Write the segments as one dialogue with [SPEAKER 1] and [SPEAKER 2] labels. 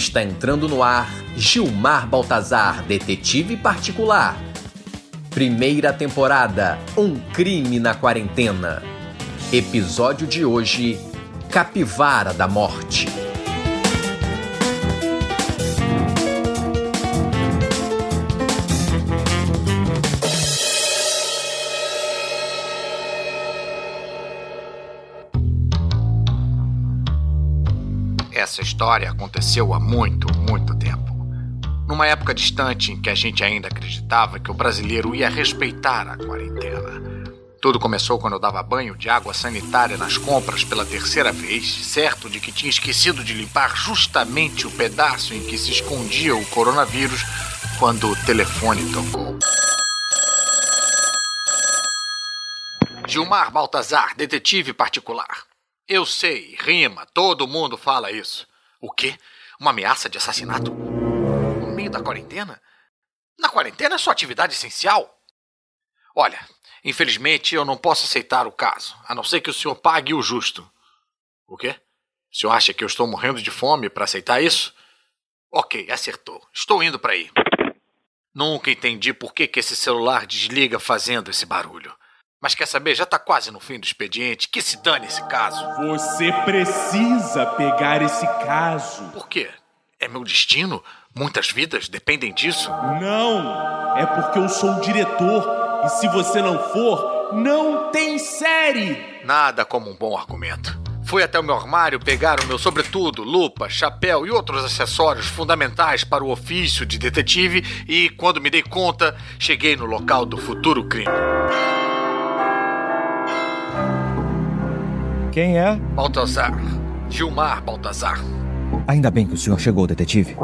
[SPEAKER 1] Está entrando no ar Gilmar Baltazar, detetive particular. Primeira temporada: Um crime na quarentena. Episódio de hoje: Capivara da Morte.
[SPEAKER 2] Essa história aconteceu há muito, muito tempo. Numa época distante em que a gente ainda acreditava que o brasileiro ia respeitar a quarentena. Tudo começou quando eu dava banho de água sanitária nas compras pela terceira vez, certo de que tinha esquecido de limpar justamente o pedaço em que se escondia o coronavírus quando o telefone tocou. Gilmar Baltazar, detetive particular. Eu sei, rima, todo mundo fala isso. O quê? Uma ameaça de assassinato? No meio da quarentena? Na quarentena é sua atividade essencial? Olha, infelizmente eu não posso aceitar o caso, a não ser que o senhor pague o justo. O quê? O senhor acha que eu estou morrendo de fome para aceitar isso? Ok, acertou. Estou indo para aí. Nunca entendi por que, que esse celular desliga fazendo esse barulho. Mas quer saber? Já tá quase no fim do expediente. Que se dane esse caso.
[SPEAKER 3] Você precisa pegar esse caso.
[SPEAKER 2] Por quê? É meu destino? Muitas vidas dependem disso?
[SPEAKER 3] Não! É porque eu sou o diretor. E se você não for, não tem série!
[SPEAKER 2] Nada como um bom argumento. Fui até o meu armário pegar o meu sobretudo, lupa, chapéu e outros acessórios fundamentais para o ofício de detetive e, quando me dei conta, cheguei no local do futuro crime.
[SPEAKER 4] Quem é?
[SPEAKER 2] Baltazar. Gilmar Baltazar.
[SPEAKER 4] Ainda bem que o senhor chegou, detetive.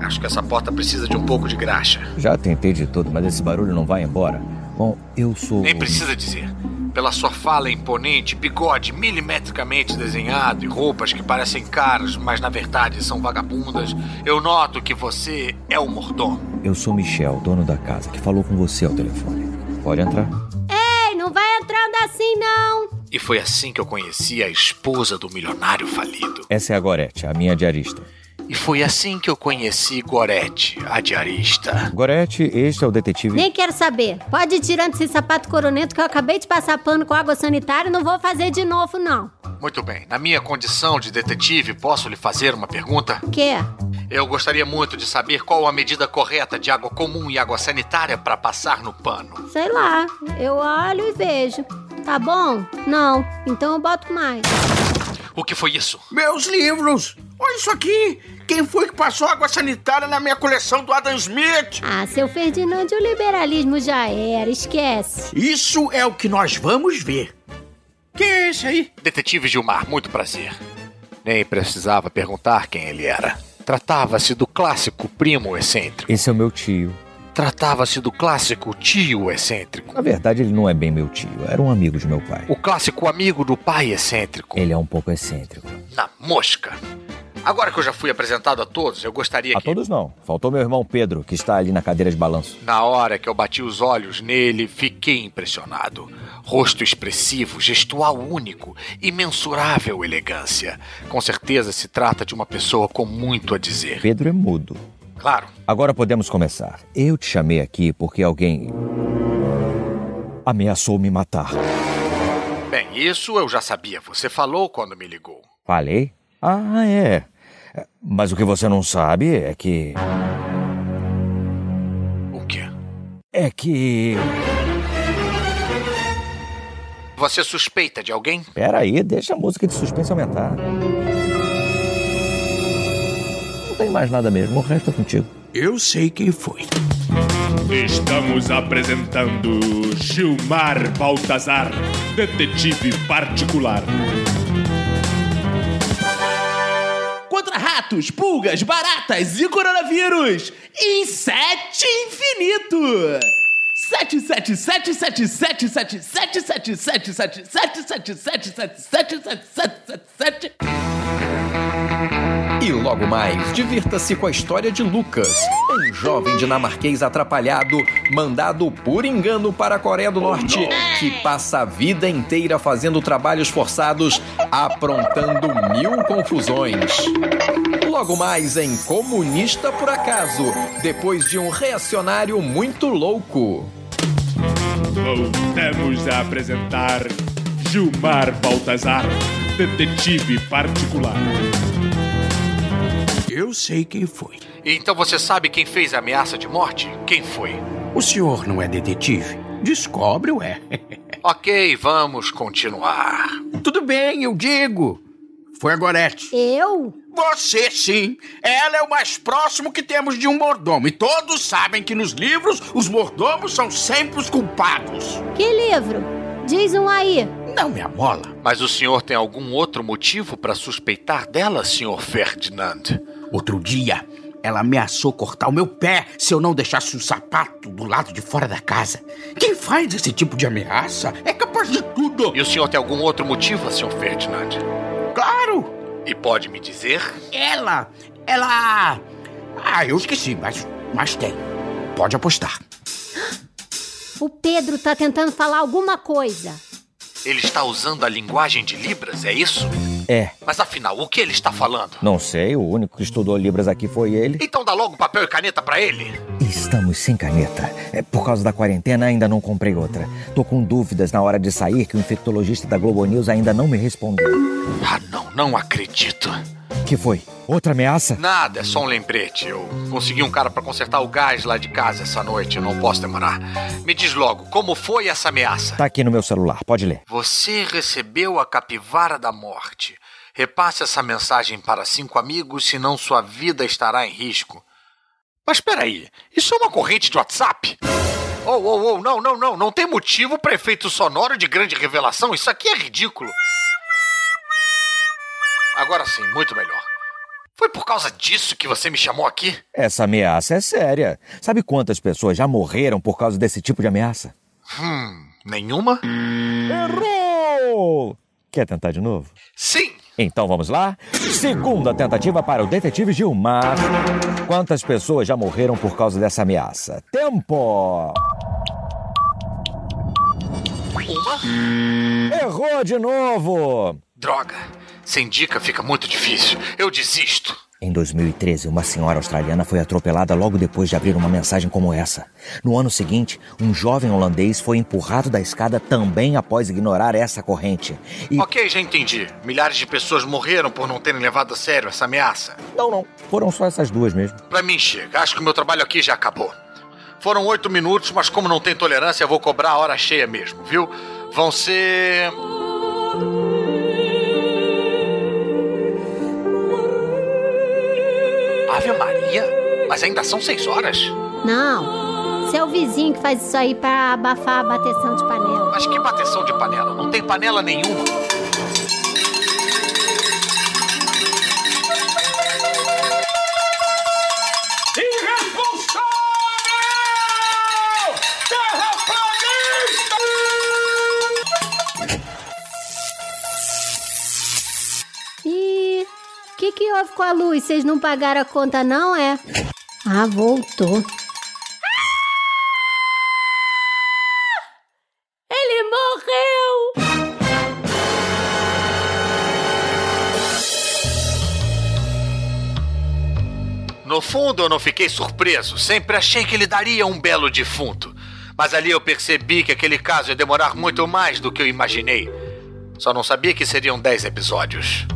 [SPEAKER 2] Acho que essa porta precisa de um pouco de graxa.
[SPEAKER 4] Já tentei de tudo, mas esse barulho não vai embora. Bom, eu sou.
[SPEAKER 2] Nem precisa dizer. Pela sua fala imponente, bigode milimetricamente desenhado e roupas que parecem caras, mas na verdade são vagabundas, eu noto que você é o mordomo.
[SPEAKER 4] Eu sou Michel, dono da casa, que falou com você ao telefone. Pode entrar?
[SPEAKER 5] Ei, não vai entrando assim não.
[SPEAKER 2] E foi assim que eu conheci a esposa do milionário falido.
[SPEAKER 4] Essa é a Gorete, a minha diarista.
[SPEAKER 2] E foi assim que eu conheci Gorete, a diarista.
[SPEAKER 4] Gorete, este é o detetive.
[SPEAKER 5] Nem quero saber. Pode ir tirando esse sapato coronento que eu acabei de passar pano com água sanitária e não vou fazer de novo, não.
[SPEAKER 2] Muito bem. Na minha condição de detetive, posso lhe fazer uma pergunta?
[SPEAKER 5] Quê?
[SPEAKER 2] Eu gostaria muito de saber qual a medida correta de água comum e água sanitária para passar no pano.
[SPEAKER 5] Sei lá. Eu olho e vejo. Tá bom? Não. Então eu boto mais.
[SPEAKER 2] O que foi isso?
[SPEAKER 6] Meus livros! Olha isso aqui! Quem foi que passou água sanitária na minha coleção do Adam Smith?
[SPEAKER 5] Ah, seu Ferdinando, o liberalismo já era. Esquece.
[SPEAKER 6] Isso é o que nós vamos ver. Quem é esse aí?
[SPEAKER 2] Detetive Gilmar, muito prazer. Nem precisava perguntar quem ele era. Tratava-se do clássico primo excêntrico.
[SPEAKER 4] Esse é o meu tio.
[SPEAKER 2] Tratava-se do clássico tio excêntrico.
[SPEAKER 4] Na verdade, ele não é bem meu tio, era um amigo de meu pai.
[SPEAKER 2] O clássico amigo do pai excêntrico.
[SPEAKER 4] Ele é um pouco excêntrico.
[SPEAKER 2] Na mosca. Agora que eu já fui apresentado a todos, eu gostaria
[SPEAKER 4] A
[SPEAKER 2] que.
[SPEAKER 4] todos não. Faltou meu irmão Pedro, que está ali na cadeira de balanço.
[SPEAKER 2] Na hora que eu bati os olhos nele, fiquei impressionado. Rosto expressivo, gestual único, imensurável elegância. Com certeza se trata de uma pessoa com muito a dizer.
[SPEAKER 4] Pedro é mudo.
[SPEAKER 2] Claro,
[SPEAKER 4] Agora podemos começar. Eu te chamei aqui porque alguém. ameaçou me matar.
[SPEAKER 2] bem, isso eu já sabia. Você falou quando me ligou.
[SPEAKER 4] Falei? Ah, é. Mas o que você não sabe é que.
[SPEAKER 2] O quê?
[SPEAKER 4] É que.
[SPEAKER 2] Você suspeita de alguém?
[SPEAKER 4] Pera aí, deixa a música de suspense aumentar. Não tem mais nada mesmo, o resto é contigo.
[SPEAKER 6] Eu sei quem foi.
[SPEAKER 3] Estamos apresentando Gilmar Baltazar, detetive particular. Contra ratos, pulgas, baratas e coronavírus, Insete Infinito! 7777777777777777777
[SPEAKER 1] E logo mais, divirta-se com a história de Lucas, um jovem dinamarquês atrapalhado, mandado por engano para a Coreia do Norte, que passa a vida inteira fazendo trabalhos forçados, aprontando mil confusões. Logo mais em Comunista por Acaso, depois de um reacionário muito louco.
[SPEAKER 3] Voltamos a apresentar Gilmar Baltazar, detetive particular.
[SPEAKER 6] Eu sei quem foi.
[SPEAKER 2] Então você sabe quem fez a ameaça de morte? Quem foi?
[SPEAKER 6] O senhor não é detetive? Descobre, ué.
[SPEAKER 2] Ok, vamos continuar.
[SPEAKER 6] Tudo bem, eu digo. Foi a Gorete.
[SPEAKER 5] Eu?
[SPEAKER 6] Você sim. Ela é o mais próximo que temos de um mordomo. E todos sabem que nos livros os mordomos são sempre os culpados.
[SPEAKER 5] Que livro? Diz um aí.
[SPEAKER 6] Não me amola.
[SPEAKER 2] Mas o senhor tem algum outro motivo para suspeitar dela, senhor Ferdinand?
[SPEAKER 6] Outro dia, ela ameaçou cortar o meu pé se eu não deixasse o sapato do lado de fora da casa. Quem faz esse tipo de ameaça é capaz de tudo.
[SPEAKER 2] E o senhor tem algum outro motivo, senhor Ferdinand?
[SPEAKER 6] Claro,
[SPEAKER 2] E pode me dizer?
[SPEAKER 6] ela, ela... Ah, eu esqueci, mas, mas tem. Pode apostar.
[SPEAKER 5] O Pedro tá tentando falar alguma coisa.
[SPEAKER 2] Ele está usando a linguagem de Libras, é isso?
[SPEAKER 4] É,
[SPEAKER 2] Mas afinal, o que ele está falando?
[SPEAKER 4] não sei, o único que estudou Libras aqui foi ele.
[SPEAKER 2] Então dá logo papel e caneta para ele.
[SPEAKER 4] Estamos sem caneta. É, por causa da quarentena, ainda não comprei outra. Tô com dúvidas na hora de sair que o infectologista da Globo News ainda não me respondeu.
[SPEAKER 2] Ah, não, não acredito.
[SPEAKER 4] Que foi? Outra ameaça?
[SPEAKER 2] Nada, é só um lembrete. Eu consegui um cara para consertar o gás lá de casa essa noite, não posso demorar. Me diz logo, como foi essa ameaça?
[SPEAKER 4] Tá aqui no meu celular, pode ler.
[SPEAKER 2] Você recebeu a capivara da morte. Repasse essa mensagem para cinco amigos, senão sua vida estará em risco. Mas peraí, isso é uma corrente de WhatsApp? Oh, oh, oh, não, não, não, não tem motivo para efeito sonoro de grande revelação, isso aqui é ridículo. Agora sim, muito melhor. Foi por causa disso que você me chamou aqui?
[SPEAKER 4] Essa ameaça é séria. Sabe quantas pessoas já morreram por causa desse tipo de ameaça?
[SPEAKER 2] Hum, nenhuma?
[SPEAKER 4] Errou! Quer tentar de novo?
[SPEAKER 2] Sim!
[SPEAKER 4] Então vamos lá? Segunda tentativa para o detetive Gilmar. Quantas pessoas já morreram por causa dessa ameaça? Tempo!
[SPEAKER 2] Uma?
[SPEAKER 4] Errou de novo!
[SPEAKER 2] Droga! Sem dica fica muito difícil. Eu desisto.
[SPEAKER 4] Em 2013, uma senhora australiana foi atropelada logo depois de abrir uma mensagem como essa. No ano seguinte, um jovem holandês foi empurrado da escada também após ignorar essa corrente. E.
[SPEAKER 2] Ok, já entendi. Milhares de pessoas morreram por não terem levado a sério essa ameaça.
[SPEAKER 4] Não, não. Foram só essas duas mesmo.
[SPEAKER 2] Pra mim chega. Acho que o meu trabalho aqui já acabou. Foram oito minutos, mas como não tem tolerância, eu vou cobrar a hora cheia mesmo, viu? Vão ser. Ave Maria? Mas ainda são seis horas?
[SPEAKER 5] Não. Você é o vizinho que faz isso aí pra abafar a bateção de panela.
[SPEAKER 2] Mas que bateção de panela? Não tem panela nenhuma.
[SPEAKER 5] Houve com a luz? Vocês não pagaram a conta, não, é? Ah, voltou. Ele morreu!
[SPEAKER 2] No fundo, eu não fiquei surpreso. Sempre achei que ele daria um belo defunto. Mas ali eu percebi que aquele caso ia demorar muito mais do que eu imaginei. Só não sabia que seriam 10 episódios.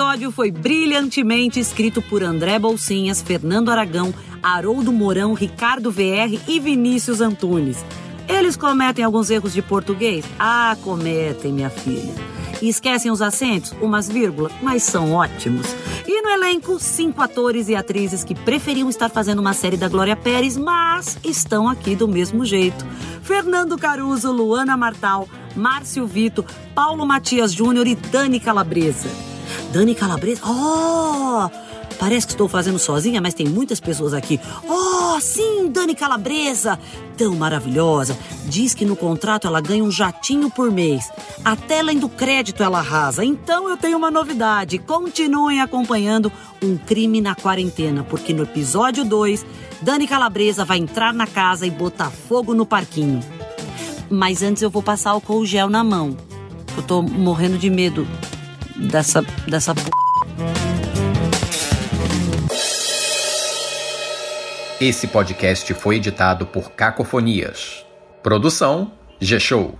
[SPEAKER 7] Episódio foi brilhantemente escrito por André Bolsinhas, Fernando Aragão, Haroldo Mourão, Ricardo VR e Vinícius Antunes. Eles cometem alguns erros de português? Ah, cometem, minha filha. E esquecem os acentos, umas vírgulas, mas são ótimos. E no elenco, cinco atores e atrizes que preferiam estar fazendo uma série da Glória Pérez, mas estão aqui do mesmo jeito. Fernando Caruso, Luana Martal, Márcio Vito, Paulo Matias Júnior e Dani Calabresa. Dani Calabresa? Oh! Parece que estou fazendo sozinha, mas tem muitas pessoas aqui. Oh, Assim, Dani Calabresa, tão maravilhosa, diz que no contrato ela ganha um jatinho por mês. Até além do crédito ela arrasa. Então eu tenho uma novidade. Continuem acompanhando Um Crime na Quarentena, porque no episódio 2, Dani Calabresa vai entrar na casa e botar fogo no parquinho. Mas antes eu vou passar álcool gel na mão. Eu tô morrendo de medo dessa dessa p...
[SPEAKER 1] Esse podcast foi editado por Cacofonias. Produção G-Show.